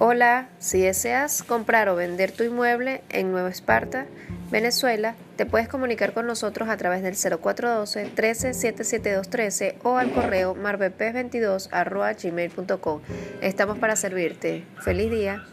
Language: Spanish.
Hola, si deseas comprar o vender tu inmueble en Nueva Esparta, Venezuela, te puedes comunicar con nosotros a través del 0412 13 o al correo marbp22 gmail.com. Estamos para servirte. Feliz día.